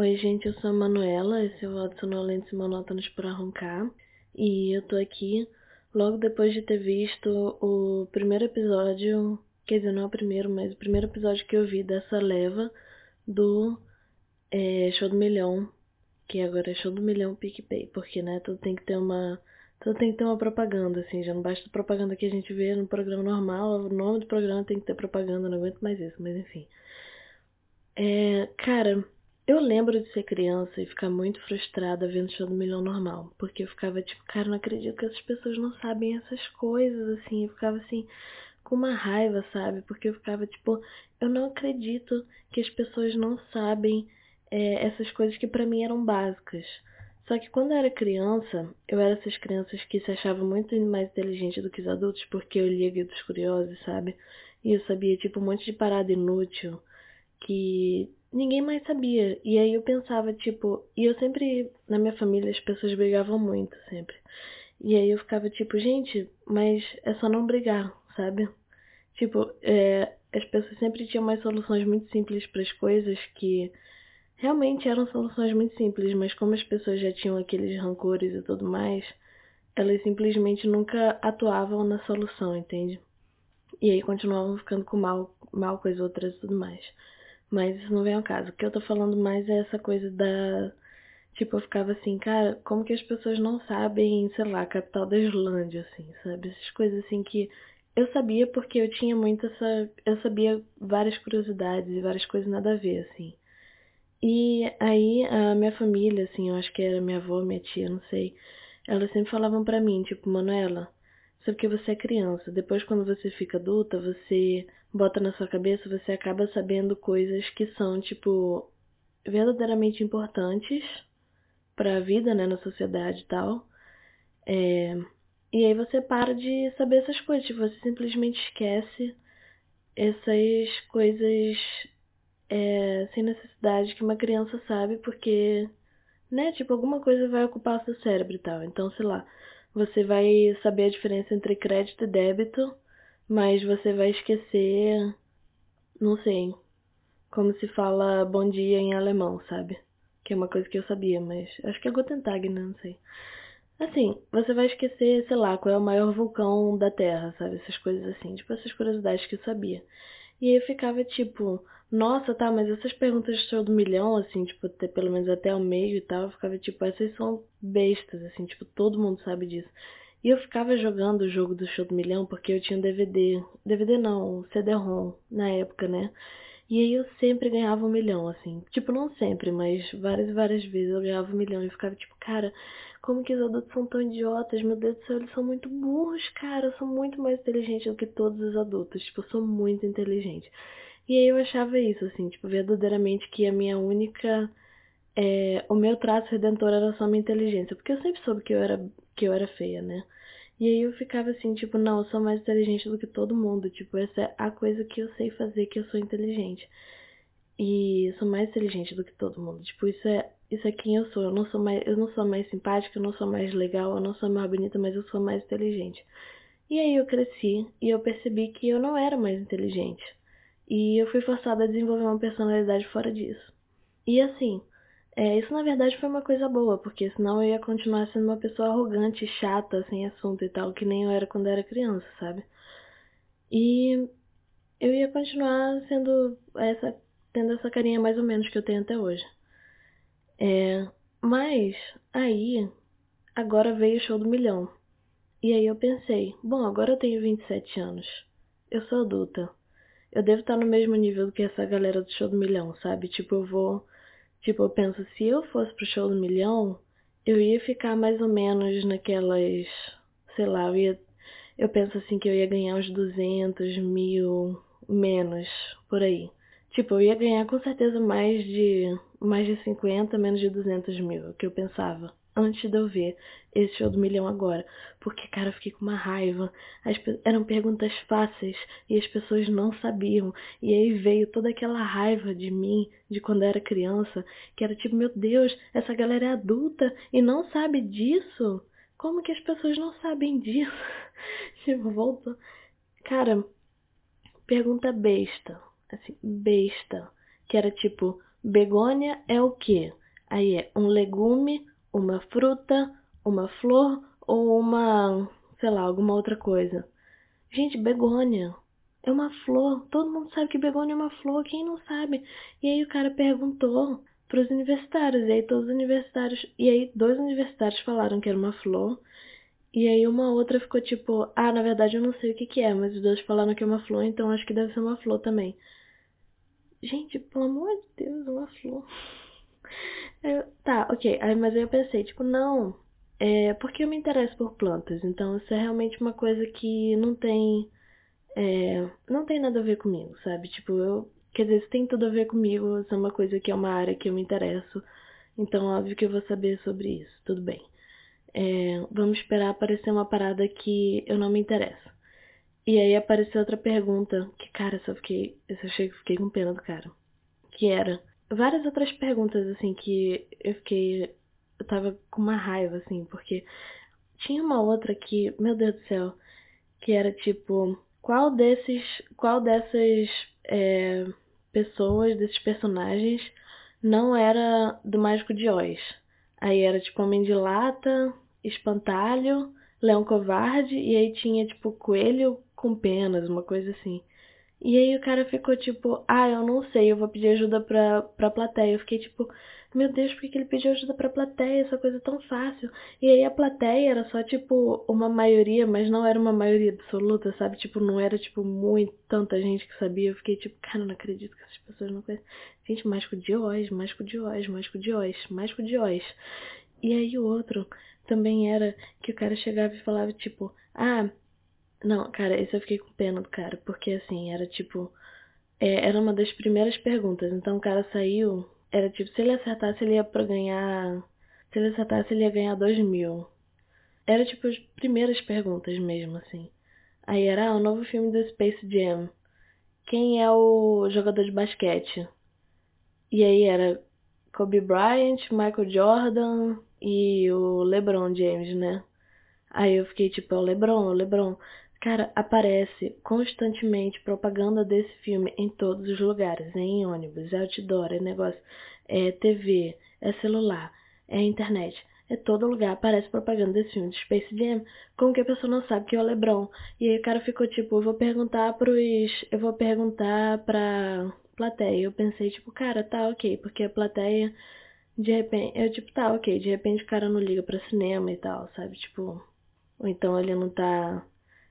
Oi, gente, eu sou a Manuela, esse é o áudio sonolento e monótonos para roncar. E eu tô aqui logo depois de ter visto o primeiro episódio, quer dizer, não é o primeiro, mas o primeiro episódio que eu vi dessa leva do é, Show do Milhão, que agora é Show do Milhão PicPay, porque, né, tudo tem que ter uma... Tudo tem que ter uma propaganda, assim, já não basta a propaganda que a gente vê no programa normal, o nome do programa tem que ter propaganda, não aguento mais isso, mas enfim. É, cara, eu lembro de ser criança e ficar muito frustrada vendo show do Milhão Normal. Porque eu ficava tipo, cara, não acredito que essas pessoas não sabem essas coisas, assim. Eu ficava assim, com uma raiva, sabe? Porque eu ficava tipo, eu não acredito que as pessoas não sabem é, essas coisas que para mim eram básicas. Só que quando eu era criança, eu era essas crianças que se achavam muito mais inteligentes do que os adultos porque eu lia Guidos Curiosos, sabe? E eu sabia, tipo, um monte de parada inútil que ninguém mais sabia. E aí eu pensava, tipo, e eu sempre, na minha família, as pessoas brigavam muito, sempre. E aí eu ficava tipo, gente, mas é só não brigar, sabe? Tipo, é, as pessoas sempre tinham mais soluções muito simples para as coisas que realmente eram soluções muito simples, mas como as pessoas já tinham aqueles rancores e tudo mais, elas simplesmente nunca atuavam na solução, entende? E aí continuavam ficando com mal, mal com as outras e tudo mais. Mas isso não vem ao caso. O que eu tô falando mais é essa coisa da. Tipo, eu ficava assim, cara, como que as pessoas não sabem, sei lá, a capital da Islândia, assim, sabe? Essas coisas assim que eu sabia porque eu tinha muito essa. Eu sabia várias curiosidades e várias coisas nada a ver, assim. E aí a minha família, assim, eu acho que era minha avó, minha tia, não sei. Elas sempre falavam pra mim, tipo, Manuela, só porque você é criança. Depois, quando você fica adulta, você bota na sua cabeça, você acaba sabendo coisas que são, tipo, verdadeiramente importantes para a vida, né, na sociedade e tal. É... E aí você para de saber essas coisas, tipo, você simplesmente esquece essas coisas é, sem necessidade que uma criança sabe, porque, né, tipo, alguma coisa vai ocupar o seu cérebro e tal. Então, sei lá, você vai saber a diferença entre crédito e débito, mas você vai esquecer, não sei, como se fala bom dia em alemão, sabe? Que é uma coisa que eu sabia, mas acho que é Guten Tag, né? Não sei. Assim, você vai esquecer, sei lá, qual é o maior vulcão da Terra, sabe? Essas coisas assim, tipo essas curiosidades que eu sabia. E aí ficava tipo, nossa, tá, mas essas perguntas show do milhão, assim, tipo, até, pelo menos até o meio e tal, ficava tipo, essas são bestas, assim, tipo, todo mundo sabe disso. E eu ficava jogando o jogo do show do milhão porque eu tinha um DVD. DVD não, CD-ROM na época, né? E aí eu sempre ganhava um milhão, assim. Tipo, não sempre, mas várias e várias vezes eu ganhava um milhão. E ficava tipo, cara, como que os adultos são tão idiotas? Meu Deus do céu, eles são muito burros, cara. Eu sou muito mais inteligente do que todos os adultos. Tipo, eu sou muito inteligente. E aí eu achava isso, assim, tipo, verdadeiramente que a minha única. É, o meu traço redentor era só minha inteligência. Porque eu sempre soube que eu era, que eu era feia, né? E aí eu ficava assim, tipo, não, eu sou mais inteligente do que todo mundo. Tipo, essa é a coisa que eu sei fazer, que eu sou inteligente. E eu sou mais inteligente do que todo mundo. Tipo, isso é, isso é quem eu sou. Eu não sou mais, eu não sou mais simpática, eu não sou mais legal, eu não sou mais bonita, mas eu sou mais inteligente. E aí eu cresci e eu percebi que eu não era mais inteligente. E eu fui forçada a desenvolver uma personalidade fora disso. E assim, é, isso na verdade foi uma coisa boa, porque senão eu ia continuar sendo uma pessoa arrogante, chata, sem assunto e tal, que nem eu era quando eu era criança, sabe? E eu ia continuar sendo essa, tendo essa carinha mais ou menos que eu tenho até hoje. É, mas aí, agora veio o show do milhão. E aí eu pensei, bom, agora eu tenho 27 anos. Eu sou adulta eu devo estar no mesmo nível do que essa galera do show do milhão, sabe? Tipo, eu vou. Tipo, eu penso, se eu fosse pro show do milhão, eu ia ficar mais ou menos naquelas. Sei lá, eu ia. Eu penso assim que eu ia ganhar uns 200 mil menos por aí. Tipo, eu ia ganhar com certeza mais de. Mais de 50, menos de 200 mil, é o que eu pensava antes de eu ver esse show do milhão agora. Porque, cara, eu fiquei com uma raiva. As, eram perguntas fáceis e as pessoas não sabiam. E aí veio toda aquela raiva de mim, de quando eu era criança, que era tipo, meu Deus, essa galera é adulta e não sabe disso? Como que as pessoas não sabem disso? tipo, voltou. Cara, pergunta besta. Assim, besta. Que era tipo, begônia é o quê? Aí é um legume, uma fruta, uma flor ou uma, sei lá, alguma outra coisa. Gente, begônia é uma flor. Todo mundo sabe que begônia é uma flor. Quem não sabe? E aí o cara perguntou para os universitários. E aí todos os universitários. E aí dois universitários falaram que era uma flor. E aí uma outra ficou tipo, ah, na verdade eu não sei o que que é, mas os dois falaram que é uma flor, então acho que deve ser uma flor também. Gente, pelo amor de Deus, uma flor. Eu, tá, ok. Aí, mas aí eu pensei, tipo, não. É porque eu me interesso por plantas, então isso é realmente uma coisa que não tem. É, não tem nada a ver comigo, sabe? Tipo, eu. Quer dizer, isso tem tudo a ver comigo, isso é uma coisa que é uma área que eu me interesso. Então, óbvio que eu vou saber sobre isso, tudo bem. É, vamos esperar aparecer uma parada que eu não me interesso. E aí apareceu outra pergunta, que, cara, só fiquei. Eu só achei que fiquei com pena do cara. Que era. Várias outras perguntas, assim, que eu fiquei. Eu tava com uma raiva, assim, porque tinha uma outra que, meu Deus do céu, que era tipo, qual desses. Qual dessas é, pessoas, desses personagens, não era do Mágico de Oz? Aí era tipo Homem de Lata, Espantalho, Leão Covarde, e aí tinha tipo Coelho com penas, uma coisa assim. E aí o cara ficou tipo, ah, eu não sei, eu vou pedir ajuda pra, pra plateia. Eu fiquei tipo, meu Deus, por que, que ele pediu ajuda pra plateia? Essa coisa tão fácil. E aí a plateia era só tipo uma maioria, mas não era uma maioria absoluta, sabe? Tipo, não era tipo muito, tanta gente que sabia. Eu fiquei tipo, cara, não acredito que essas pessoas não conhecem. Gente, mágico de Oz, mágico de Oz, mágico de Oz, mágico de Oz. E aí o outro também era que o cara chegava e falava tipo, ah, não, cara, isso eu fiquei com pena do cara, porque assim, era tipo. É, era uma das primeiras perguntas. Então o cara saiu. Era tipo, se ele acertasse, ele ia pra ganhar. Se ele acertasse, ele ia ganhar dois mil. Era tipo as primeiras perguntas mesmo, assim. Aí era ah, o novo filme do Space Jam. Quem é o jogador de basquete? E aí era Kobe Bryant, Michael Jordan e o LeBron James, né? Aí eu fiquei tipo, é o LeBron, é o LeBron. Cara, aparece constantemente propaganda desse filme em todos os lugares. É em ônibus, é outdoor, é negócio, é TV, é celular, é internet. É todo lugar aparece propaganda desse filme de Space Jam, como que a pessoa não sabe que é o LeBron. E aí o cara ficou tipo, eu vou perguntar pros. Eu vou perguntar pra plateia. Eu pensei, tipo, cara, tá ok, porque a plateia, de repente. Eu, tipo, tá ok, de repente o cara não liga pra cinema e tal, sabe? Tipo. Ou então ele não tá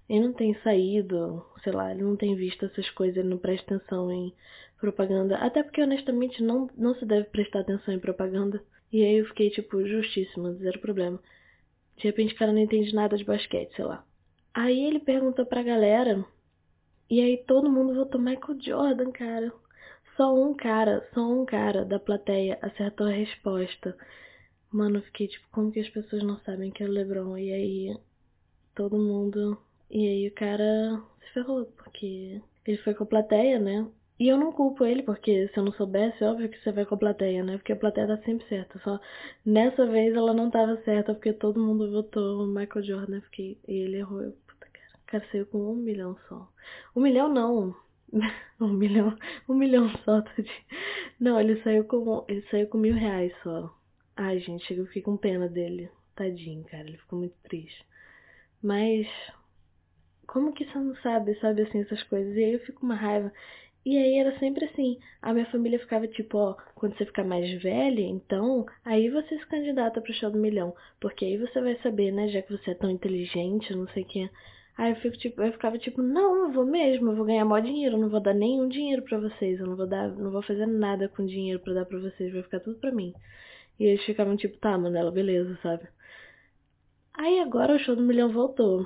ele não tem saído, sei lá, ele não tem visto essas coisas, ele não presta atenção em propaganda. Até porque, honestamente, não, não se deve prestar atenção em propaganda. E aí eu fiquei, tipo, justíssimo, zero problema. De repente o cara não entende nada de basquete, sei lá. Aí ele perguntou pra galera, e aí todo mundo votou Michael Jordan, cara. Só um cara, só um cara da plateia acertou a resposta. Mano, eu fiquei tipo, como que as pessoas não sabem que é o LeBron? E aí todo mundo e aí o cara se ferrou, porque ele foi com a plateia, né? E eu não culpo ele, porque se eu não soubesse, óbvio que você vai com a plateia, né? Porque a plateia tá sempre certa. Só nessa vez ela não tava certa, porque todo mundo votou Michael Jordan, porque e ele errou. Eu, puta cara, o cara saiu com um milhão só. Um milhão não. um milhão. Um milhão só, tadinho. Não, ele saiu com. Ele saiu com mil reais só. Ai, gente, eu fiquei com pena dele. Tadinho, cara. Ele ficou muito triste. Mas como que você não sabe, sabe assim, essas coisas? E aí eu fico uma raiva. E aí era sempre assim, a minha família ficava tipo, ó, quando você ficar mais velha, então, aí você se candidata pro show do milhão. Porque aí você vai saber, né, já que você é tão inteligente, não sei o que. Aí eu fico tipo, eu ficava tipo, não, eu vou mesmo, eu vou ganhar maior dinheiro, eu não vou dar nenhum dinheiro para vocês, eu não vou dar, não vou fazer nada com dinheiro para dar para vocês, vai ficar tudo pra mim. E eles ficavam tipo, tá, Manela, beleza, sabe? Aí agora o show do milhão voltou.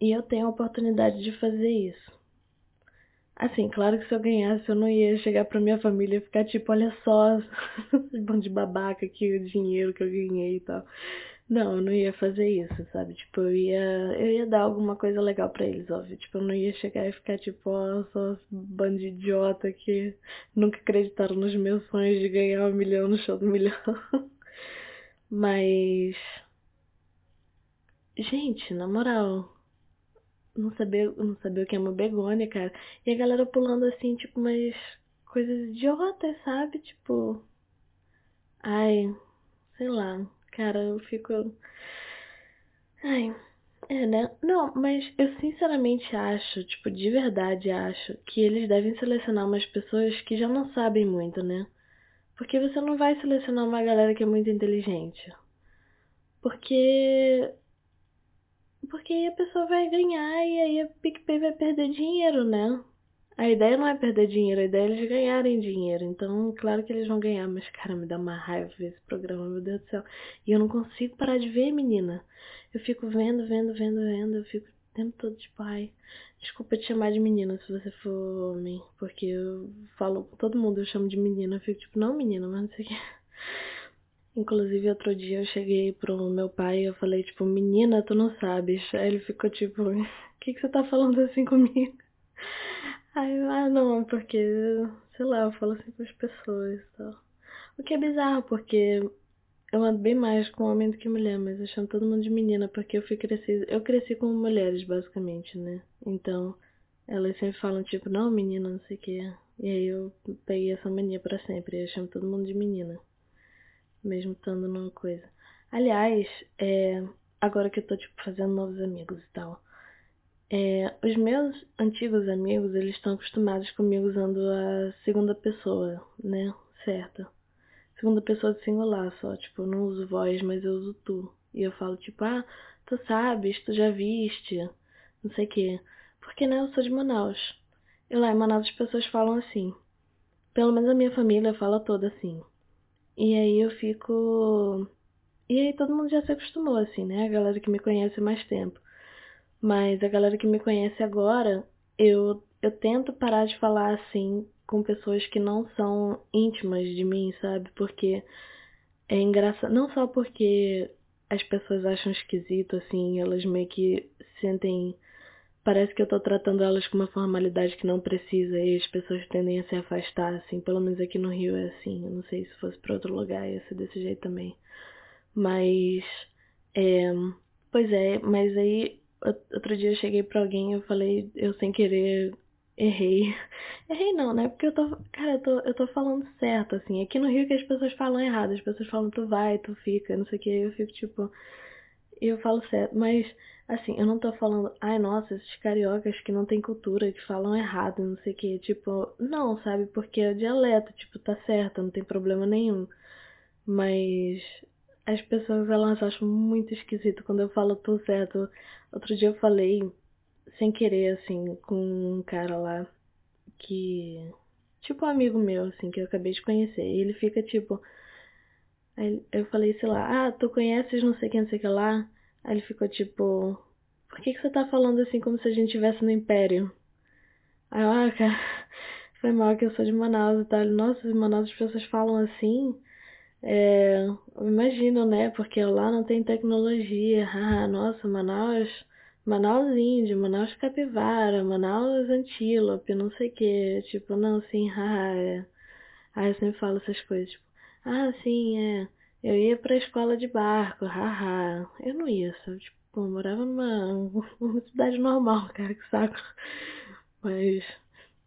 E eu tenho a oportunidade de fazer isso. Assim, claro que se eu ganhasse, eu não ia chegar pra minha família e ficar tipo, olha só, bando de babaca aqui, o dinheiro que eu ganhei e tal. Não, eu não ia fazer isso, sabe? Tipo, eu ia, eu ia dar alguma coisa legal para eles, óbvio. Tipo, eu não ia chegar e ficar tipo, ó, oh, só bando de idiota que nunca acreditaram nos meus sonhos de ganhar um milhão no show do milhão. Mas. Gente, na moral, não saber, não saber o que é uma begônia, cara. E a galera pulando assim, tipo, mas coisas idiotas, sabe? Tipo. Ai, sei lá. Cara, eu fico. Ai. É, né? Não, mas eu sinceramente acho, tipo, de verdade acho, que eles devem selecionar umas pessoas que já não sabem muito, né? Porque você não vai selecionar uma galera que é muito inteligente. Porque. Porque aí a pessoa vai ganhar e aí a PicPay vai perder dinheiro, né? A ideia não é perder dinheiro, a ideia é eles ganharem dinheiro. Então, claro que eles vão ganhar, mas cara, me dá uma raiva ver esse programa, meu Deus do céu. E eu não consigo parar de ver, menina. Eu fico vendo, vendo, vendo, vendo, eu fico o tempo todo tipo, ai, desculpa te chamar de menina se você for homem, porque eu falo com todo mundo, eu chamo de menina, eu fico tipo, não menina, mas não sei o que. Inclusive, outro dia eu cheguei pro meu pai e eu falei, tipo, menina, tu não sabes. Aí ele ficou tipo, o que, que você tá falando assim comigo? Aí eu, ah, não, é porque, sei lá, eu falo assim com as pessoas e tal. O que é bizarro, porque eu ando bem mais com homem do que mulher, mas eu chamo todo mundo de menina, porque eu fui cresci, eu cresci com mulheres, basicamente, né? Então, elas sempre falam, tipo, não, menina, não sei o quê. E aí eu peguei essa mania pra sempre, eu chamo todo mundo de menina mesmo estando numa coisa. Aliás, é, agora que eu tô, tipo, fazendo novos amigos e tal, é, os meus antigos amigos, eles estão acostumados comigo usando a segunda pessoa, né? Certa. Segunda pessoa de singular só, tipo, eu não uso voz, mas eu uso tu. E eu falo, tipo, ah, tu sabes, tu já viste, não sei o quê. Porque, né, eu sou de Manaus. E lá em Manaus as pessoas falam assim. Pelo menos a minha família fala toda assim. E aí eu fico. E aí todo mundo já se acostumou, assim, né? A galera que me conhece há mais tempo. Mas a galera que me conhece agora, eu, eu tento parar de falar assim com pessoas que não são íntimas de mim, sabe? Porque é engraçado. Não só porque as pessoas acham esquisito, assim, elas meio que sentem parece que eu tô tratando elas com uma formalidade que não precisa e as pessoas tendem a se afastar, assim, pelo menos aqui no Rio é assim, eu não sei se fosse para outro lugar ia ser desse jeito também. Mas, é, pois é, mas aí outro dia eu cheguei pra alguém e eu falei, eu sem querer errei. Errei não, né? Porque eu tô, cara, eu tô, eu tô falando certo, assim. Aqui no Rio que as pessoas falam errado, as pessoas falam tu vai, tu fica, não sei o que, eu fico tipo, eu falo certo, mas Assim, eu não tô falando, ai nossa, esses cariocas que não tem cultura, que falam errado, não sei o que. Tipo, não, sabe? Porque é o dialeto, tipo, tá certo, não tem problema nenhum. Mas as pessoas elas acham muito esquisito quando eu falo tô certo. Outro dia eu falei, sem querer, assim, com um cara lá que. Tipo um amigo meu, assim, que eu acabei de conhecer. E ele fica tipo. Aí eu falei, sei lá, ah, tu conheces não sei quem, não sei o que lá. Aí ele ficou tipo, por que, que você tá falando assim como se a gente estivesse no Império? Aí eu, ah, cara, foi mal que eu sou de Manaus e tal. Nossa, em Manaus as pessoas falam assim. É, imagino, né? Porque lá não tem tecnologia. Ah, nossa, Manaus, Manaus índio, Manaus capivara, Manaus antílope, não sei o que. Tipo, não, assim, ah, é. Aí eu sempre falo essas coisas, tipo, ah, sim, é. Eu ia pra escola de barco, haha. Eu não ia, sabe? Tipo, eu morava numa, numa cidade normal, cara, que saco. Mas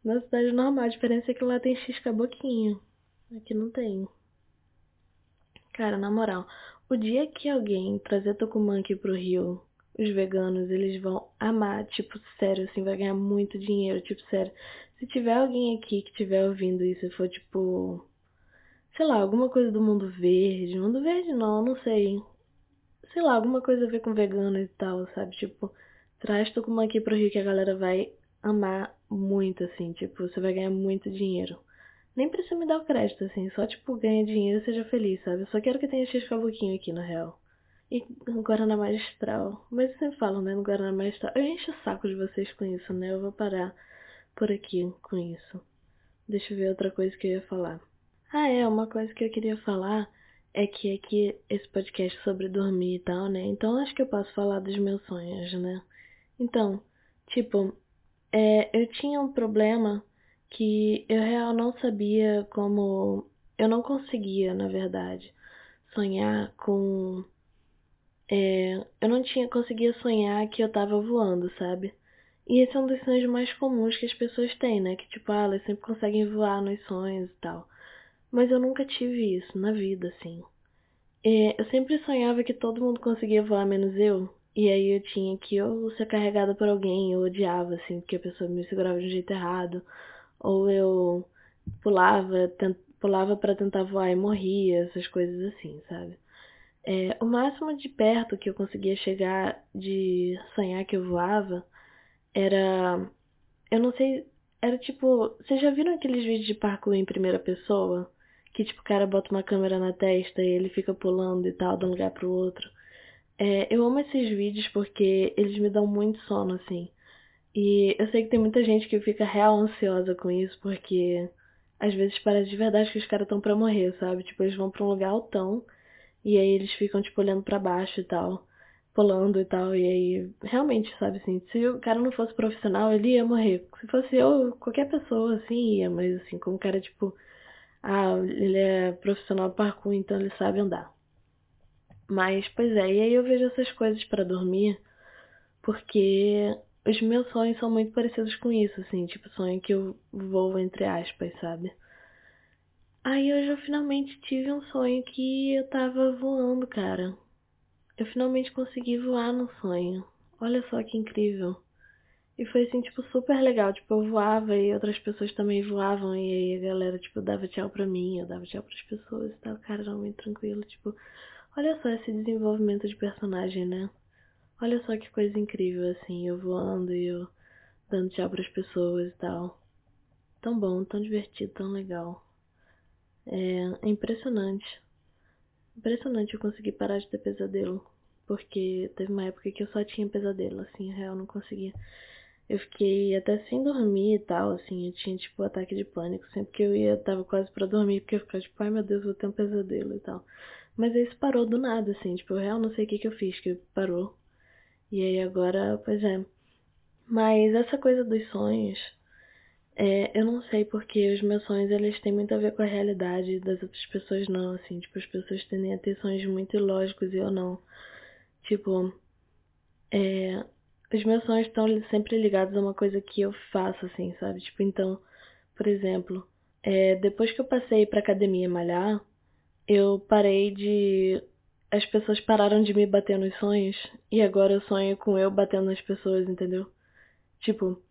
na cidade normal, a diferença é que lá tem X caboquinho. Aqui não tem. Cara, na moral, o dia que alguém trazer Tucumã aqui pro Rio, os veganos, eles vão amar, tipo, sério, assim, vai ganhar muito dinheiro, tipo, sério. Se tiver alguém aqui que tiver ouvindo isso e for, tipo, sei lá, alguma coisa do mundo verde. Mundo verde não, não sei. Sei lá, alguma coisa a ver com vegano e tal, sabe? Tipo, traz Tucumã aqui pro Rio que a galera vai amar muito, assim. Tipo, você vai ganhar muito dinheiro. Nem precisa me dar o crédito, assim. Só, tipo, ganha dinheiro e seja feliz, sabe? Eu só quero que tenha X cabuquinho aqui, na real. E Guaraná Magistral. Mas eu sempre falo, né? No Guaraná Magistral. Eu encho o saco de vocês com isso, né? Eu vou parar por aqui com isso. Deixa eu ver outra coisa que eu ia falar. Ah, é, uma coisa que eu queria falar é que aqui esse podcast é sobre dormir e tal, né? Então acho que eu posso falar dos meus sonhos, né? Então, tipo, é, eu tinha um problema que eu real não sabia como. Eu não conseguia, na verdade, sonhar com. É, eu não tinha conseguia sonhar que eu tava voando, sabe? E esse é um dos sonhos mais comuns que as pessoas têm, né? Que tipo, ah, elas sempre conseguem voar nos sonhos e tal. Mas eu nunca tive isso na vida, assim. É, eu sempre sonhava que todo mundo conseguia voar menos eu. E aí eu tinha que ou ser carregada por alguém, eu odiava, assim, porque a pessoa me segurava de um jeito errado. Ou eu pulava, tent... pulava para tentar voar e morria, essas coisas assim, sabe? É, o máximo de perto que eu conseguia chegar de sonhar que eu voava era. Eu não sei. Era tipo. Vocês já viram aqueles vídeos de parkour em primeira pessoa? Que tipo, o cara bota uma câmera na testa e ele fica pulando e tal, de um lugar pro outro. É, eu amo esses vídeos porque eles me dão muito sono, assim. E eu sei que tem muita gente que fica real ansiosa com isso, porque às vezes parece de verdade que os caras estão pra morrer, sabe? Tipo, eles vão pra um lugar altão e aí eles ficam, tipo, olhando para baixo e tal, pulando e tal. E aí, realmente, sabe assim, se o cara não fosse profissional, ele ia morrer. Se fosse eu, qualquer pessoa, assim, ia. Mas, assim, como o cara, tipo, ah, ele é profissional parkour, então ele sabe andar. Mas, pois é, e aí eu vejo essas coisas para dormir, porque os meus sonhos são muito parecidos com isso, assim, tipo, sonho que eu vou entre aspas, sabe? Aí hoje eu finalmente tive um sonho que eu tava voando, cara. Eu finalmente consegui voar no sonho. Olha só que incrível. E foi assim, tipo, super legal. Tipo, eu voava e outras pessoas também voavam. E aí a galera, tipo, dava tchau pra mim, eu dava tchau pras pessoas e tal. Cara, era muito tranquilo. Tipo, olha só esse desenvolvimento de personagem, né? Olha só que coisa incrível, assim, eu voando e eu dando tchau pras pessoas e tal. Tão bom, tão divertido, tão legal. É, impressionante. Impressionante eu conseguir parar de ter pesadelo. Porque teve uma época que eu só tinha pesadelo, assim, real, não conseguia. Eu fiquei até sem dormir e tal, assim, eu tinha, tipo, ataque de pânico. Sempre que eu ia, tava quase pra dormir, porque eu ficava, tipo, ai meu Deus, vou ter um pesadelo e tal. Mas isso parou do nada, assim, tipo, eu real não sei o que que eu fiz, que parou. E aí agora, pois é. Mas essa coisa dos sonhos, é, eu não sei porque os meus sonhos eles têm muito a ver com a realidade das outras pessoas não, assim, tipo, as pessoas tendem a ter sonhos muito ilógicos e eu não. Tipo, é, os meus sonhos estão sempre ligados a uma coisa que eu faço, assim, sabe? Tipo, então, por exemplo, é, depois que eu passei pra academia malhar, eu parei de. As pessoas pararam de me bater nos sonhos e agora eu sonho com eu batendo nas pessoas, entendeu? Tipo,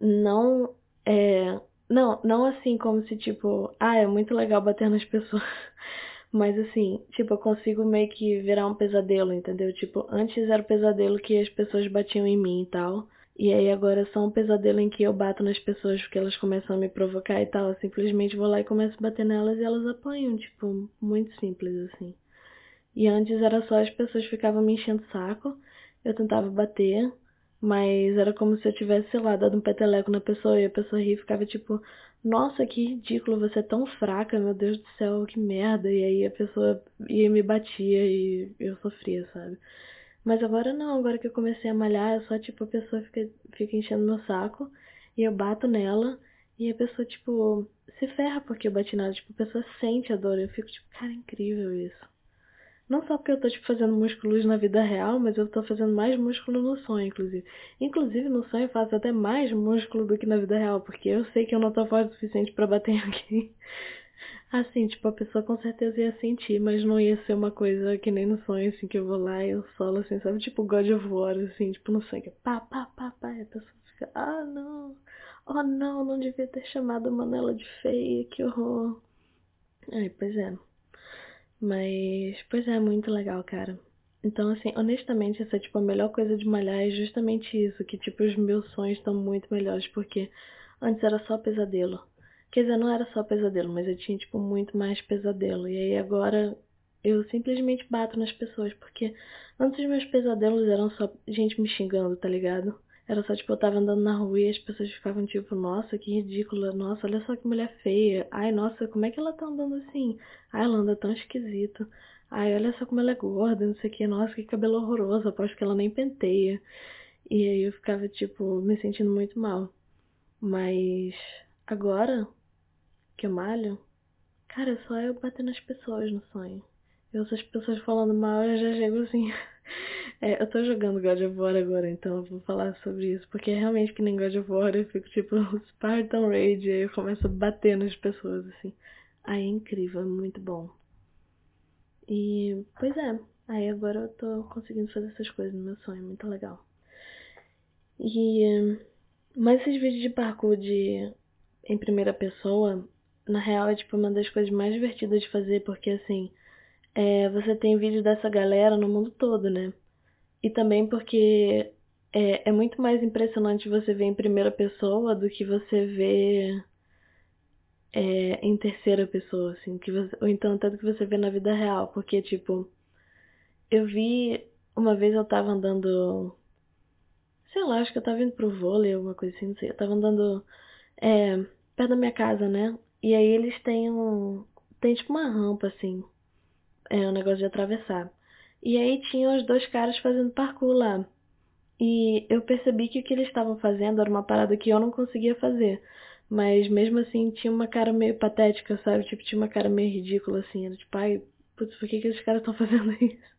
não é, não, não assim como se tipo, ah, é muito legal bater nas pessoas. Mas assim, tipo, eu consigo meio que virar um pesadelo, entendeu? Tipo, antes era o pesadelo que as pessoas batiam em mim e tal. E aí agora é só um pesadelo em que eu bato nas pessoas porque elas começam a me provocar e tal. Eu simplesmente vou lá e começo a bater nelas e elas apanham, tipo, muito simples assim. E antes era só as pessoas ficavam me enchendo o saco, eu tentava bater, mas era como se eu tivesse, sei lá, dado um peteleco na pessoa e a pessoa ria e ficava tipo, nossa, que ridículo, você é tão fraca, meu Deus do céu, que merda. E aí a pessoa ia me batia e eu sofria, sabe? Mas agora não, agora que eu comecei a malhar, é só tipo, a pessoa fica, fica enchendo meu saco e eu bato nela e a pessoa, tipo, se ferra porque eu bati nela. Tipo, a pessoa sente a dor. Eu fico tipo, cara, é incrível isso. Não só porque eu tô, tipo, fazendo músculos na vida real, mas eu tô fazendo mais músculo no sonho, inclusive. Inclusive, no sonho eu faço até mais músculo do que na vida real, porque eu sei que eu não tô forte o suficiente para bater alguém. Assim, tipo, a pessoa com certeza ia sentir, mas não ia ser uma coisa que nem no sonho, assim, que eu vou lá e eu solo, assim, sabe? Tipo God of War, assim, tipo, no sonho, pá, pá, pá, pá, e a pessoa fica, ah, não, oh, não, não devia ter chamado a Manela de feia, que horror. Ai, pois é. Mas, pois é, muito legal, cara. Então, assim, honestamente, essa, tipo, a melhor coisa de malhar é justamente isso, que, tipo, os meus sonhos estão muito melhores, porque antes era só pesadelo. Quer dizer, não era só pesadelo, mas eu tinha, tipo, muito mais pesadelo. E aí agora eu simplesmente bato nas pessoas, porque antes os meus pesadelos eram só gente me xingando, tá ligado? Era só, tipo, eu tava andando na rua e as pessoas ficavam tipo, nossa, que ridícula, nossa, olha só que mulher feia. Ai, nossa, como é que ela tá andando assim? Ai, ela anda tão esquisito. Ai, olha só como ela é gorda, não sei o que, nossa, que cabelo horroroso, aposto que ela nem penteia. E aí eu ficava, tipo, me sentindo muito mal. Mas agora que eu malho, cara, só eu bater nas pessoas no sonho. Eu ouço as pessoas falando mal, eu já chego assim. É, eu tô jogando God of War agora, então eu vou falar sobre isso, porque é realmente que nem God of War eu fico tipo Spartan Rage, aí eu começo a bater nas pessoas, assim. Aí é incrível, é muito bom. E, pois é, aí agora eu tô conseguindo fazer essas coisas no meu sonho, muito legal. E, mas esses vídeos de parkour de, em primeira pessoa, na real é tipo uma das coisas mais divertidas de fazer, porque assim, é, você tem vídeo dessa galera no mundo todo, né? E também porque é, é muito mais impressionante você ver em primeira pessoa do que você vê é, em terceira pessoa, assim, que você, ou então tanto que você vê na vida real, porque tipo, eu vi uma vez eu tava andando, sei lá, acho que eu tava indo pro vôlei, alguma coisa assim, não sei, eu tava andando é, perto da minha casa, né? E aí eles têm um, tem tipo uma rampa assim, é um negócio de atravessar. E aí tinha os dois caras fazendo parkour lá. E eu percebi que o que eles estavam fazendo era uma parada que eu não conseguia fazer. Mas mesmo assim tinha uma cara meio patética, sabe? Tipo, tinha uma cara meio ridícula, assim. Era tipo, ai, putz, por que, que esses caras estão fazendo isso?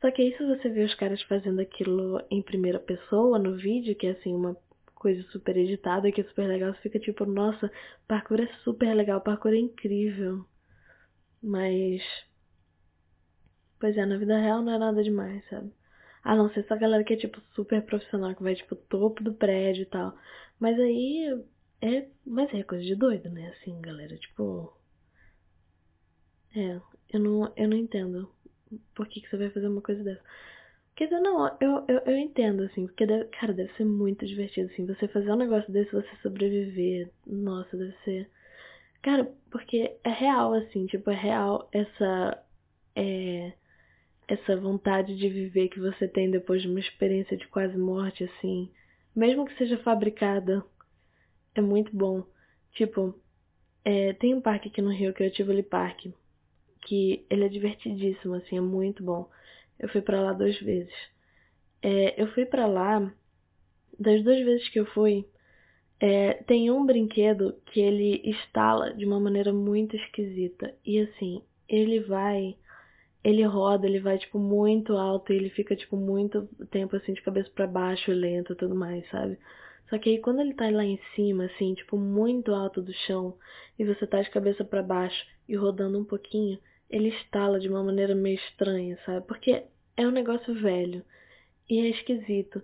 Só que aí se você vê os caras fazendo aquilo em primeira pessoa no vídeo, que é assim, uma coisa super editada, que é super legal, você fica tipo, nossa, parkour é super legal, parkour é incrível. Mas Pois é, na vida real não é nada demais, sabe? A não ser essa galera que é, tipo, super profissional, que vai, tipo, topo do prédio e tal. Mas aí é. Mas é coisa de doido, né? Assim, galera, tipo. É, eu não, eu não entendo por que, que você vai fazer uma coisa dessa. Quer dizer, não, eu, eu, eu entendo, assim, porque, deve, cara, deve ser muito divertido, assim, você fazer um negócio desse, você sobreviver, nossa, deve ser. Cara, porque é real, assim, tipo, é real essa. É essa vontade de viver que você tem depois de uma experiência de quase morte, assim, mesmo que seja fabricada, é muito bom. Tipo, é, tem um parque aqui no Rio que é o Tivoli Park, que ele é divertidíssimo, assim, é muito bom. Eu fui para lá duas vezes. É, eu fui para lá, das duas vezes que eu fui, é, tem um brinquedo que ele instala de uma maneira muito esquisita. E assim, ele vai ele roda, ele vai, tipo, muito alto e ele fica, tipo, muito tempo, assim, de cabeça para baixo, lento e tudo mais, sabe? Só que aí quando ele tá lá em cima, assim, tipo, muito alto do chão, e você tá de cabeça para baixo e rodando um pouquinho, ele estala de uma maneira meio estranha, sabe? Porque é um negócio velho e é esquisito.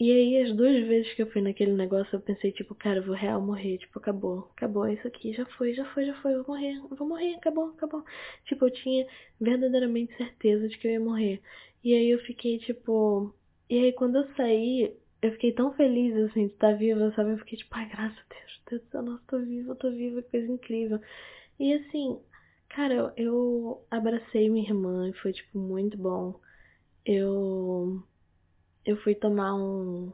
E aí, as duas vezes que eu fui naquele negócio, eu pensei, tipo, cara, eu vou real morrer. Tipo, acabou, acabou, é isso aqui, já foi, já foi, já foi, eu vou morrer, eu vou morrer, acabou, acabou. Tipo, eu tinha verdadeiramente certeza de que eu ia morrer. E aí eu fiquei, tipo. E aí, quando eu saí, eu fiquei tão feliz, assim, de estar viva, sabe? Eu fiquei, tipo, ai, graças a Deus, Deus do céu, nossa, tô viva, tô viva, que coisa incrível. E assim, cara, eu, eu abracei minha irmã e foi, tipo, muito bom. Eu eu fui tomar um.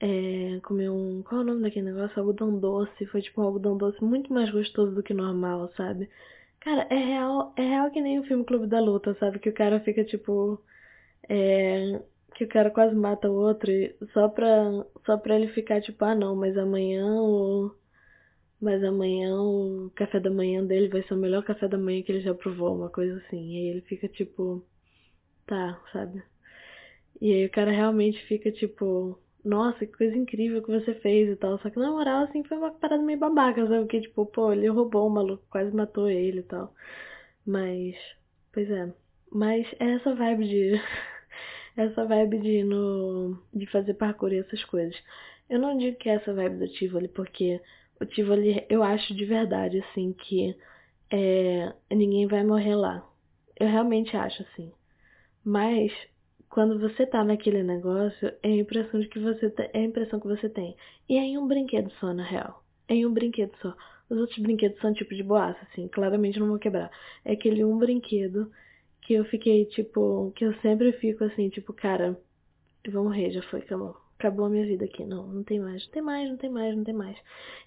É, comer um. Qual é o nome daquele negócio? Algodão doce. Foi tipo um algodão doce muito mais gostoso do que normal, sabe? Cara, é real, é real que nem o filme Clube da Luta, sabe? Que o cara fica tipo. É, que o cara quase mata o outro só pra, só pra ele ficar tipo, ah não, mas amanhã o. Mas amanhã o café da manhã dele vai ser o melhor café da manhã que ele já provou, uma coisa assim. E aí ele fica tipo. Tá, sabe? E aí o cara realmente fica tipo, nossa, que coisa incrível que você fez e tal. Só que na moral, assim, foi uma parada meio babaca, sabe? Porque, tipo, pô, ele roubou o maluco, quase matou ele e tal. Mas, pois é. Mas é essa vibe de. essa vibe de no. de fazer parkour e essas coisas. Eu não digo que é essa vibe do Tivoli, porque o Tivoli, eu acho de verdade, assim, que é, ninguém vai morrer lá. Eu realmente acho, assim. Mas quando você tá naquele negócio, é a impressão de que você é a impressão que você tem. E é em um brinquedo só, na real. É em um brinquedo só. Os outros brinquedos são tipo de boaça, assim, claramente não vou quebrar. É aquele um brinquedo que eu fiquei, tipo, que eu sempre fico assim, tipo, cara, eu vou morrer, já foi, acabou. Acabou a minha vida aqui. Não, não tem mais, não tem mais, não tem mais, não tem mais.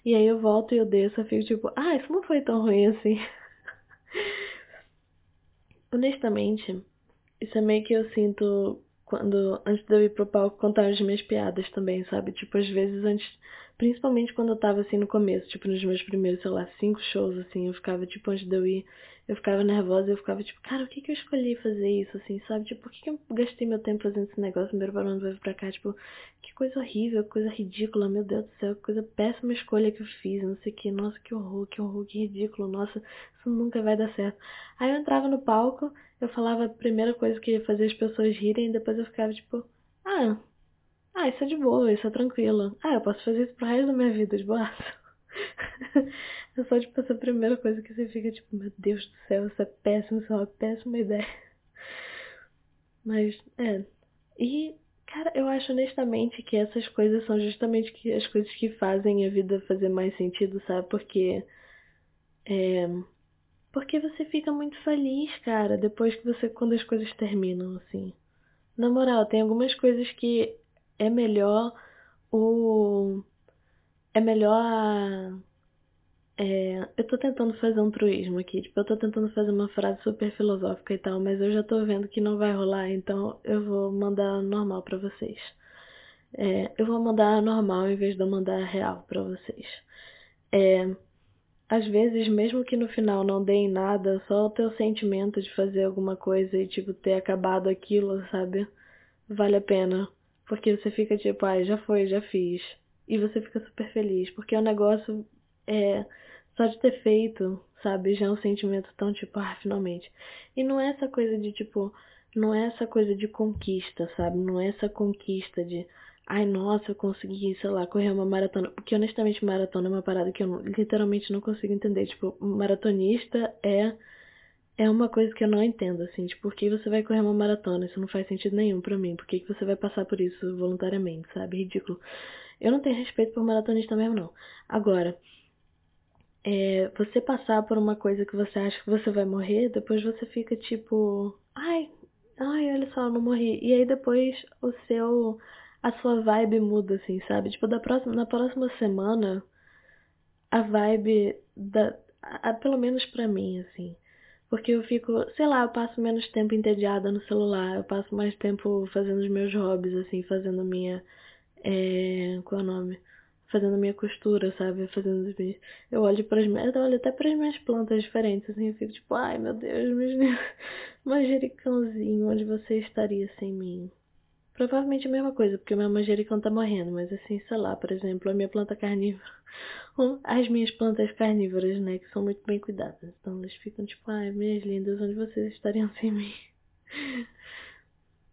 E aí eu volto e eu desço, eu fico tipo, ah, isso não foi tão ruim assim. Honestamente, isso é meio que eu sinto quando antes de eu ir pro palco contar as minhas piadas também, sabe? Tipo, às vezes antes Principalmente quando eu tava assim no começo, tipo, nos meus primeiros, sei lá, cinco shows, assim, eu ficava, tipo, antes de eu ir, eu ficava nervosa, eu ficava, tipo, cara, o que que eu escolhi fazer isso, assim, sabe? Tipo, por que que eu gastei meu tempo fazendo esse negócio, primeiro barulho vai vir pra cá, tipo, que coisa horrível, que coisa ridícula, meu Deus do céu, que coisa péssima escolha que eu fiz, não sei o que, nossa, que horror, que horror, que ridículo, nossa, isso nunca vai dar certo. Aí eu entrava no palco, eu falava a primeira coisa que ia fazer as pessoas rirem, e depois eu ficava, tipo, ah, ah, isso é de boa, isso é tranquilo. Ah, eu posso fazer isso pro resto da minha vida, de boa. é só, tipo, essa primeira coisa que você fica, tipo, meu Deus do céu, isso é péssimo, isso é uma péssima ideia. Mas, é. E, cara, eu acho honestamente que essas coisas são justamente que, as coisas que fazem a vida fazer mais sentido, sabe? Porque. É. Porque você fica muito feliz, cara, depois que você. quando as coisas terminam, assim. Na moral, tem algumas coisas que é melhor o. É melhor a. É, eu tô tentando fazer um truísmo aqui, tipo, eu tô tentando fazer uma frase super filosófica e tal, mas eu já tô vendo que não vai rolar, então eu vou mandar normal para vocês. É, eu vou mandar normal em vez de eu mandar real para vocês. É, às vezes, mesmo que no final não dê em nada, só o teu sentimento de fazer alguma coisa e, tipo, ter acabado aquilo, sabe? Vale a pena. Porque você fica tipo, ai, ah, já foi, já fiz. E você fica super feliz. Porque o negócio é. Só de ter feito, sabe? Já é um sentimento tão tipo, ah, finalmente. E não é essa coisa de tipo. Não é essa coisa de conquista, sabe? Não é essa conquista de. Ai, nossa, eu consegui, sei lá, correr uma maratona. Porque honestamente, maratona é uma parada que eu literalmente não consigo entender. Tipo, maratonista é é uma coisa que eu não entendo, assim, tipo, por que você vai correr uma maratona? Isso não faz sentido nenhum para mim. Por que, que você vai passar por isso voluntariamente, sabe? Ridículo. Eu não tenho respeito por maratonista mesmo, não. Agora, é, você passar por uma coisa que você acha que você vai morrer, depois você fica tipo, ai, ai, olha só, eu não morri. E aí depois o seu, a sua vibe muda, assim, sabe? Tipo, da próxima, na próxima semana, a vibe da, a, pelo menos pra mim, assim, porque eu fico, sei lá, eu passo menos tempo entediada no celular, eu passo mais tempo fazendo os meus hobbies, assim, fazendo minha. É, qual é o nome? Fazendo minha costura, sabe? Fazendo os meus... Eu olho para as minhas. Eu olho até para as minhas plantas diferentes, assim, eu fico tipo, ai meu Deus, meus manjericãozinho, onde você estaria sem mim? Provavelmente a mesma coisa, porque o meu manjericão tá morrendo, mas assim, sei lá, por exemplo, a minha planta carnívora as minhas plantas carnívoras, né, que são muito bem cuidadas. Então elas ficam tipo, ai, minhas lindas, onde vocês estariam sem mim?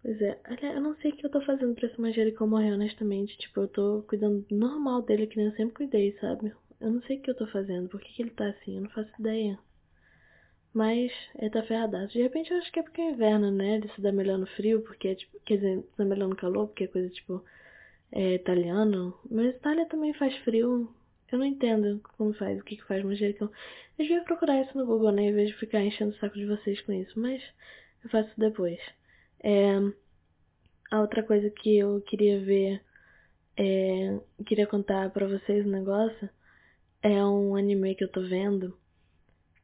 Pois é, eu não sei o que eu tô fazendo pra esse manjericão morrer, honestamente. Tipo, eu tô cuidando normal dele, que nem eu sempre cuidei, sabe? Eu não sei o que eu tô fazendo, por que, que ele tá assim, eu não faço ideia. Mas ele tá ferradaço. De repente eu acho que é porque é inverno, né? Ele se dá melhor no frio, porque é tipo. Quer dizer, se dá melhor no calor, porque é coisa tipo. É italiano. Mas Itália também faz frio. Eu não entendo como faz, o que, que faz manjericão. Eu devia procurar isso no Google, né? Em vez de ficar enchendo o saco de vocês com isso. Mas eu faço depois. É, a outra coisa que eu queria ver, é, queria contar pra vocês um negócio, é um anime que eu tô vendo,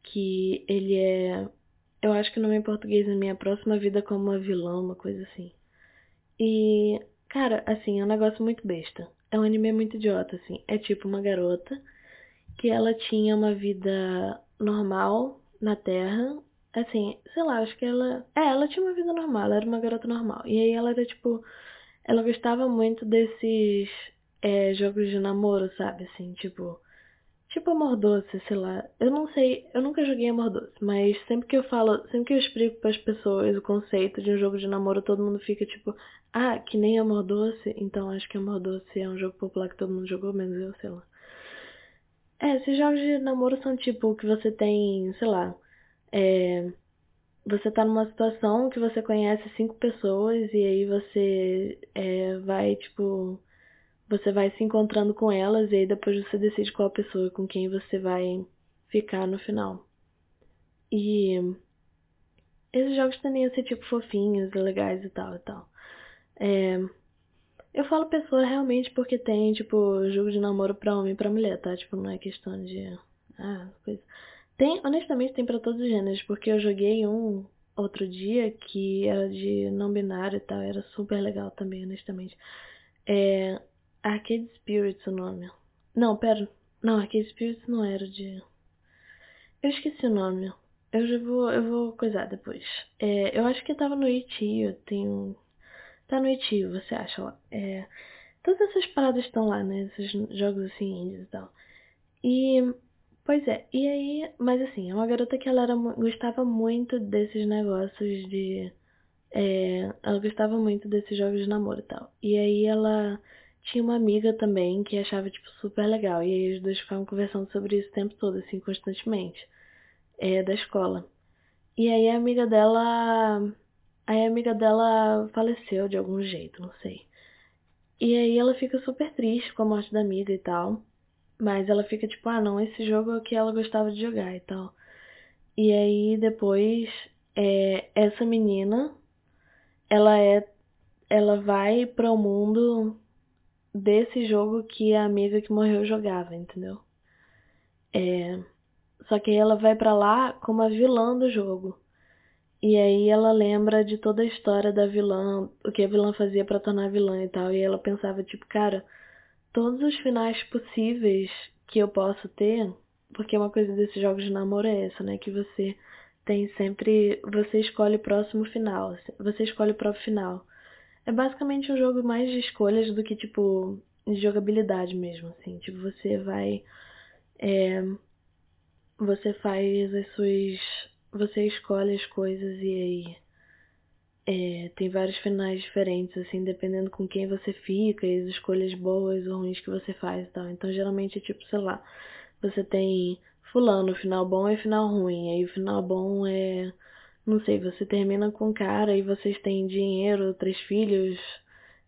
que ele é, eu acho que o nome em português é Minha Próxima Vida como uma Vilã, uma coisa assim. E, cara, assim, é um negócio muito besta. É um anime muito idiota, assim. É tipo uma garota que ela tinha uma vida normal na Terra. Assim, sei lá, acho que ela. É, ela tinha uma vida normal, ela era uma garota normal. E aí ela era tipo. Ela gostava muito desses é, jogos de namoro, sabe? Assim, tipo. Tipo Amor Doce, sei lá. Eu não sei, eu nunca joguei Amor Doce, mas sempre que eu falo, sempre que eu explico para as pessoas o conceito de um jogo de namoro, todo mundo fica tipo, ah, que nem Amor Doce, então acho que Amor Doce é um jogo popular que todo mundo jogou, menos eu, sei lá. É, esses jogos de namoro são tipo que você tem, sei lá, é, você tá numa situação que você conhece cinco pessoas e aí você é, vai, tipo, você vai se encontrando com elas e aí depois você decide qual pessoa com quem você vai ficar no final. E esses jogos tendem a ser tipo fofinhos, legais e tal e tal. É, eu falo pessoa realmente porque tem, tipo, jogo de namoro pra homem e pra mulher, tá? Tipo, não é questão de. Ah, coisa. Tem, honestamente, tem pra todos os gêneros, porque eu joguei um outro dia que era de não binário e tal, era super legal também, honestamente. É, Arcade Spirits o nome. Não, pera. Não, aquele Spirits não era de. Eu esqueci o nome. Eu já vou. Eu vou coisar depois. É, eu acho que tava no Itio. Tem Tá no Itio, você acha lá. É, todas essas paradas estão lá, né? Esses jogos assim, indies e tal. E. Pois é, e aí. Mas assim, é uma garota que ela era, gostava muito desses negócios de. É, ela gostava muito desses jogos de namoro e tal. E aí ela tinha uma amiga também que achava, tipo, super legal. E aí os dois ficavam conversando sobre isso o tempo todo, assim, constantemente. É, da escola. E aí a amiga dela. Aí a amiga dela faleceu de algum jeito, não sei. E aí ela fica super triste com a morte da amiga e tal. Mas ela fica tipo, ah não, esse jogo é o que ela gostava de jogar e tal. E aí depois é, essa menina, ela é. Ela vai para o mundo desse jogo que a amiga que morreu jogava, entendeu? É, só que aí ela vai para lá como a vilã do jogo. E aí ela lembra de toda a história da vilã, o que a vilã fazia para tornar vilã e tal. E ela pensava, tipo, cara, todos os finais possíveis que eu posso ter, porque uma coisa desses jogos de namoro é essa, né? Que você tem sempre. Você escolhe o próximo final. Você escolhe o próprio final. É basicamente um jogo mais de escolhas do que, tipo, de jogabilidade mesmo, assim. Tipo, você vai. É, você faz as suas. Você escolhe as coisas e aí. É, tem vários finais diferentes, assim, dependendo com quem você fica e as escolhas boas ou ruins que você faz e tal. Então, geralmente, é tipo, sei lá, você tem fulano, final bom e final ruim. Aí o final bom é não sei, você termina com um cara e vocês têm dinheiro, três filhos,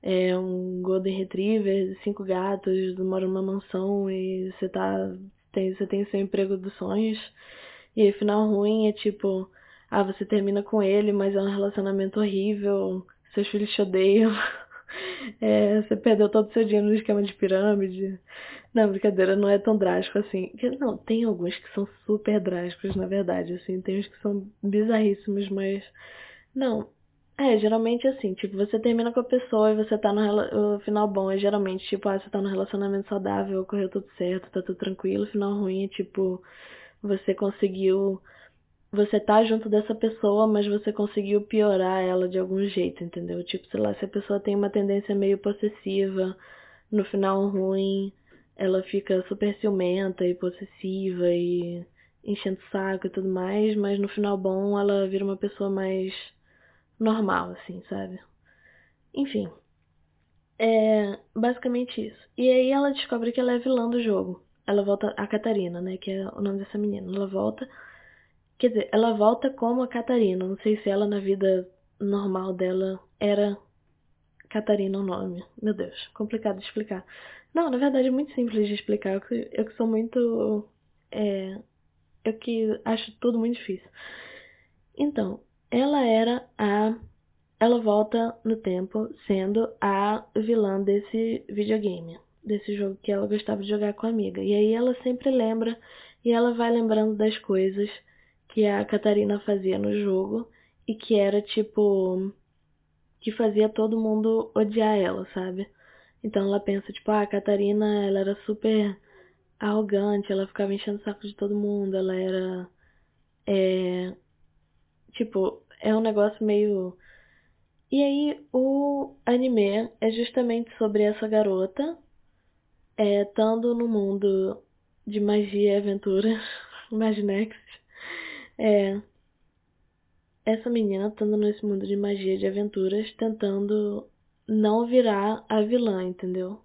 é, um Golden Retriever, cinco gatos, mora numa mansão e você tá. Tem, você tem seu emprego dos sonhos. E aí, final ruim é tipo, ah, você termina com ele, mas é um relacionamento horrível, seus filhos te odeiam. É, você perdeu todo o seu dinheiro no esquema de pirâmide. Não, brincadeira, não é tão drástico assim. Não, tem alguns que são super drásticos, na verdade, assim. Tem uns que são bizarríssimos, mas. Não. É, geralmente assim, tipo, você termina com a pessoa e você tá no final bom. É geralmente, tipo, ah, você tá num relacionamento saudável, correu tudo certo, tá tudo tranquilo. Final ruim é tipo, você conseguiu você tá junto dessa pessoa, mas você conseguiu piorar ela de algum jeito, entendeu? Tipo, sei lá, se a pessoa tem uma tendência meio possessiva, no final ruim, ela fica super ciumenta e possessiva e enchendo o saco e tudo mais, mas no final bom ela vira uma pessoa mais normal, assim, sabe? Enfim. É basicamente isso. E aí ela descobre que ela é vilã do jogo. Ela volta, a Catarina, né? Que é o nome dessa menina. Ela volta Quer dizer, ela volta como a Catarina. Não sei se ela na vida normal dela era Catarina o nome. Meu Deus, complicado de explicar. Não, na verdade é muito simples de explicar. Eu que, sou muito. É, eu que acho tudo muito difícil. Então, ela era a. Ela volta no tempo sendo a vilã desse videogame. Desse jogo que ela gostava de jogar com a amiga. E aí ela sempre lembra. E ela vai lembrando das coisas que a Catarina fazia no jogo e que era tipo que fazia todo mundo odiar ela, sabe? Então ela pensa tipo, ah, a Catarina, ela era super arrogante, ela ficava enchendo o saco de todo mundo, ela era é tipo, é um negócio meio e aí o anime é justamente sobre essa garota é, estando no mundo de magia e aventura, Maginext, é. Essa menina estando nesse mundo de magia de aventuras, tentando não virar a vilã, entendeu?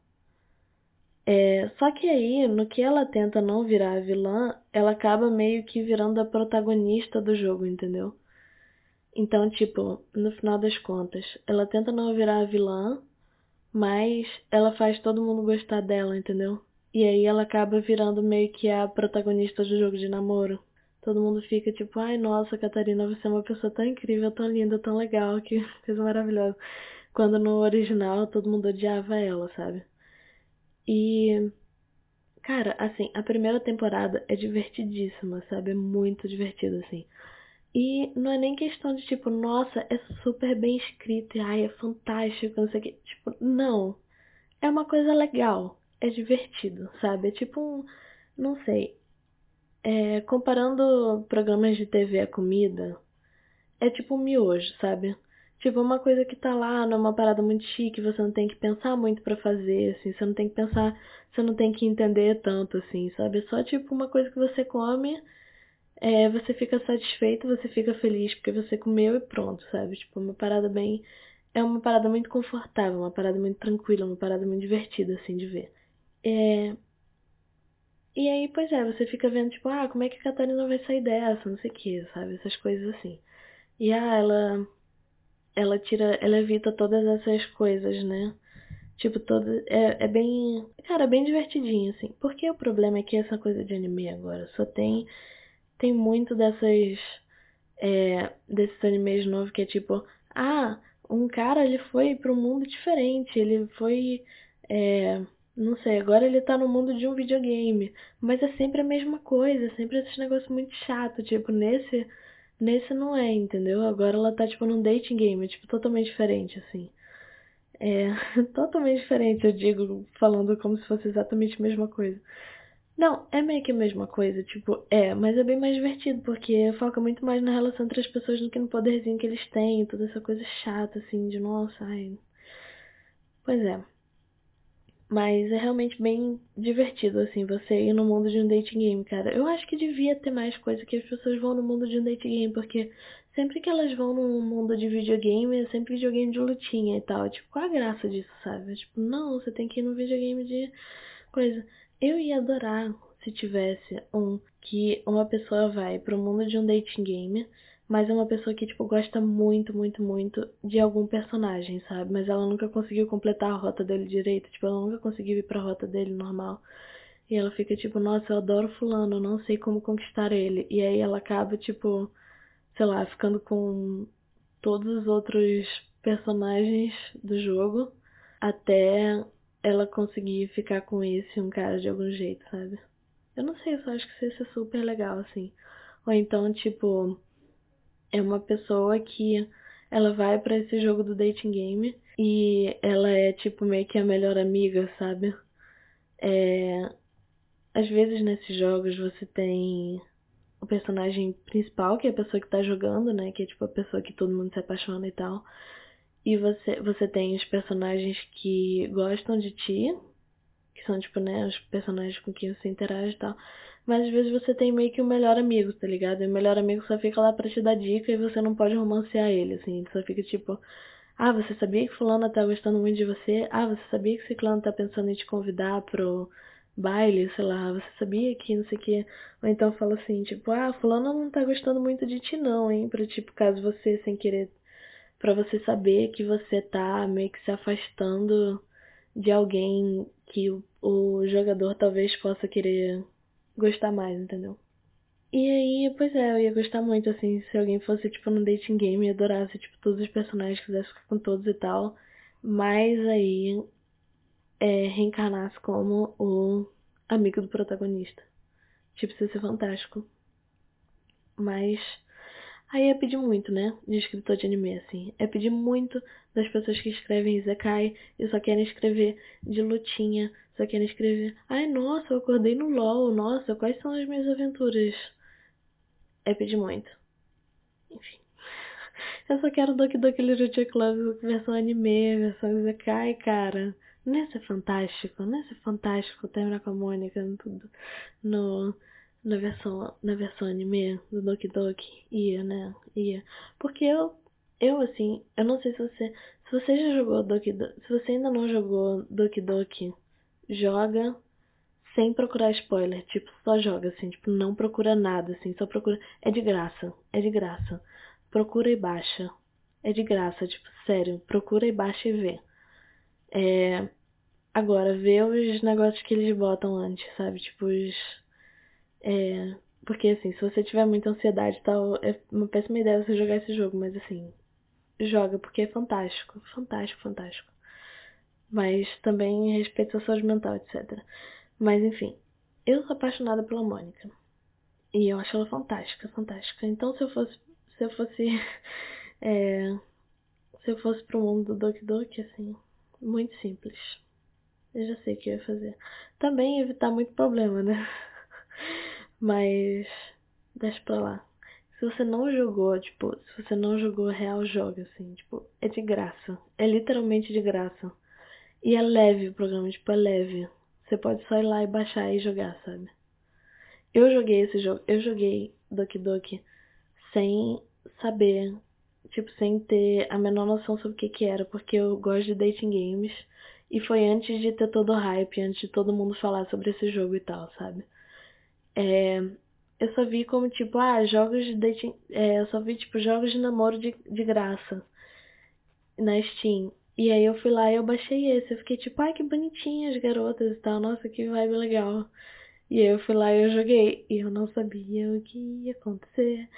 É, só que aí, no que ela tenta não virar a vilã, ela acaba meio que virando a protagonista do jogo, entendeu? Então, tipo, no final das contas, ela tenta não virar a vilã, mas ela faz todo mundo gostar dela, entendeu? E aí ela acaba virando meio que a protagonista do jogo de namoro. Todo mundo fica tipo, ai nossa, Catarina, você é uma pessoa tão incrível, tão linda, tão legal, que coisa maravilhosa. Quando no original todo mundo odiava ela, sabe? E. Cara, assim, a primeira temporada é divertidíssima, sabe? É muito divertida, assim. E não é nem questão de tipo, nossa, é super bem escrito e ai, é fantástico, não sei o que. Tipo, não. É uma coisa legal. é divertido, sabe? É tipo um. Não sei. É, comparando programas de TV a comida, é tipo um miojo, sabe? Tipo, uma coisa que tá lá, não é uma parada muito chique, você não tem que pensar muito para fazer, assim, você não tem que pensar, você não tem que entender tanto, assim, sabe? É só tipo uma coisa que você come, é, você fica satisfeito, você fica feliz porque você comeu e pronto, sabe? Tipo, uma parada bem. É uma parada muito confortável, uma parada muito tranquila, uma parada muito divertida, assim, de ver. É... E aí, pois é, você fica vendo, tipo, ah, como é que a Catarina vai sair dessa, não sei o que, sabe? Essas coisas assim. E ah, ela. Ela tira. Ela evita todas essas coisas, né? Tipo, todo. É, é bem. Cara, bem divertidinho, assim. Porque o problema é que essa coisa de anime agora só tem. Tem muito dessas. É, desses animes novos que é tipo. Ah, um cara ele foi para um mundo diferente. Ele foi. É, não sei, agora ele tá no mundo de um videogame. Mas é sempre a mesma coisa, é sempre esse negócio muito chato. Tipo, nesse. Nesse não é, entendeu? Agora ela tá, tipo, num dating game, tipo, totalmente diferente, assim. É totalmente diferente, eu digo, falando como se fosse exatamente a mesma coisa. Não, é meio que a mesma coisa, tipo, é, mas é bem mais divertido, porque foca muito mais na relação entre as pessoas do que no poderzinho que eles têm, toda essa coisa chata, assim, de nossa, ai. Pois é. Mas é realmente bem divertido, assim, você ir no mundo de um dating game, cara. Eu acho que devia ter mais coisa que as pessoas vão no mundo de um dating game, porque sempre que elas vão no mundo de videogame, é sempre videogame de lutinha e tal. Tipo, qual a graça disso, sabe? Tipo, não, você tem que ir no videogame de coisa. Eu ia adorar se tivesse um que uma pessoa vai pro mundo de um dating game mas é uma pessoa que, tipo, gosta muito, muito, muito de algum personagem, sabe? Mas ela nunca conseguiu completar a rota dele direito, tipo, ela nunca conseguiu ir pra rota dele normal. E ela fica tipo, nossa, eu adoro fulano, não sei como conquistar ele. E aí ela acaba, tipo, sei lá, ficando com todos os outros personagens do jogo até ela conseguir ficar com esse um cara de algum jeito, sabe? Eu não sei, eu só acho que isso é super legal, assim. Ou então, tipo, é uma pessoa que ela vai para esse jogo do dating game e ela é tipo meio que a melhor amiga, sabe? É... Às vezes nesses jogos você tem o personagem principal, que é a pessoa que tá jogando, né? Que é tipo a pessoa que todo mundo se apaixona e tal. E você, você tem os personagens que gostam de ti, que são tipo, né, os personagens com quem você interage e tal. Mas às vezes você tem meio que o um melhor amigo, tá ligado? E o melhor amigo só fica lá pra te dar dica e você não pode romancear ele, assim. Ele só fica tipo, ah, você sabia que fulano tá gostando muito de você? Ah, você sabia que ciclano tá pensando em te convidar pro baile, sei lá, você sabia que não sei o que. Ou então fala assim, tipo, ah, fulano não tá gostando muito de ti não, hein? Pra tipo, caso você sem querer. Pra você saber que você tá meio que se afastando de alguém que o, o jogador talvez possa querer gostar mais, entendeu? E aí, pois é, eu ia gostar muito, assim, se alguém fosse, tipo, no dating game e adorasse, tipo, todos os personagens, quisesse ficar com todos e tal. Mas aí, é, reencarnasse como o amigo do protagonista. Tipo, isso ia ser fantástico. Mas, aí é pedir muito, né, de escritor de anime, assim. É pedir muito das pessoas que escrevem Izekai e só querem escrever de lutinha, só querem escrever, ai nossa, eu acordei no LOL, nossa, quais são as minhas aventuras? É pedir muito. Enfim. Eu só quero Doki Doki Literature Club versão anime, versão Zekai, cara. Ia ser fantástico, ia ser fantástico terminar com a Mônica no, na, versão, na versão anime do Doki Doki. Ia, né? Ia. Porque eu, eu assim, eu não sei se você, se você já jogou Doki Doki, se você ainda não jogou Doki Doki joga sem procurar spoiler, tipo, só joga assim, tipo, não procura nada assim, só procura, é de graça, é de graça. Procura e baixa. É de graça, tipo, sério, procura e baixa e vê. É, agora, vê os negócios que eles botam antes, sabe? Tipo, os. É, porque assim, se você tiver muita ansiedade e tal, é uma péssima ideia você jogar esse jogo, mas assim, joga porque é fantástico, fantástico, fantástico mas também respeito a saúde mental, etc. Mas enfim, eu sou apaixonada pela Mônica. E eu acho ela fantástica, fantástica. Então se eu fosse. Se eu fosse. é, se eu fosse pro mundo do Doki Doki, assim, muito simples. Eu já sei o que eu ia fazer. Também evitar muito problema, né? Mas deixa pra lá. Se você não jogou, tipo, se você não jogou real, joga, assim, tipo, é de graça. É literalmente de graça. E é leve o programa, tipo, é leve. Você pode só ir lá e baixar e jogar, sabe? Eu joguei esse jogo, eu joguei Doki Doki sem saber, tipo, sem ter a menor noção sobre o que que era, porque eu gosto de dating games. E foi antes de ter todo o hype, antes de todo mundo falar sobre esse jogo e tal, sabe? É, eu só vi como, tipo, ah, jogos de dating. É, eu só vi, tipo, jogos de namoro de, de graça na Steam. E aí eu fui lá e eu baixei esse. Eu fiquei tipo, ai, que bonitinhas as garotas e tal. Nossa, que vibe legal. E aí eu fui lá e eu joguei. E eu não sabia o que ia acontecer.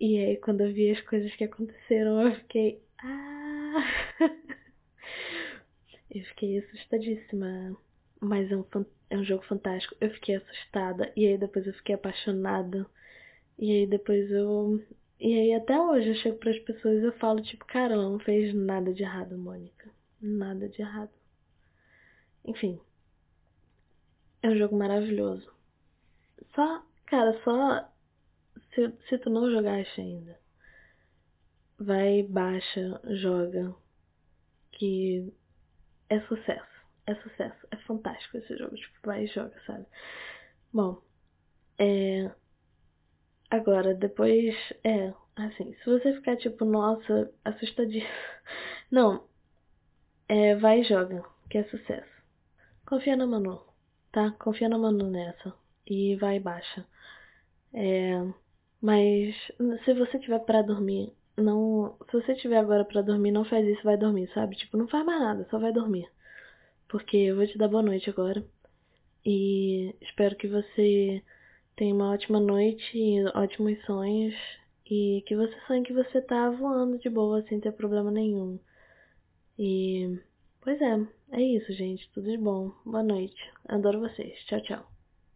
E aí quando eu vi as coisas que aconteceram, eu fiquei. Ah! eu fiquei assustadíssima. Mas é um, é um jogo fantástico. Eu fiquei assustada. E aí depois eu fiquei apaixonada. E aí depois eu. E aí até hoje eu chego pras pessoas e eu falo, tipo, cara, ela não fez nada de errado, Mônica. Nada de errado. Enfim. É um jogo maravilhoso. Só, cara, só se, se tu não jogaste ainda, vai, baixa, joga. Que é sucesso. É sucesso. É fantástico esse jogo. Tipo, vai e joga, sabe? Bom, é. Agora, depois. É, assim, se você ficar tipo, nossa, assustadíssimo. Não. É, vai e joga, que é sucesso. Confia na Manu, tá? Confia na Manu nessa. E vai e baixa. É. Mas se você tiver para dormir, não. Se você tiver agora para dormir, não faz isso, vai dormir, sabe? Tipo, não faz mais nada, só vai dormir. Porque eu vou te dar boa noite agora. E espero que você tenha uma ótima noite, ótimos sonhos. E que você sonhe que você tá voando de boa, sem ter problema nenhum. E. Pois é, é isso, gente. Tudo de bom. Boa noite. Adoro vocês. Tchau, tchau.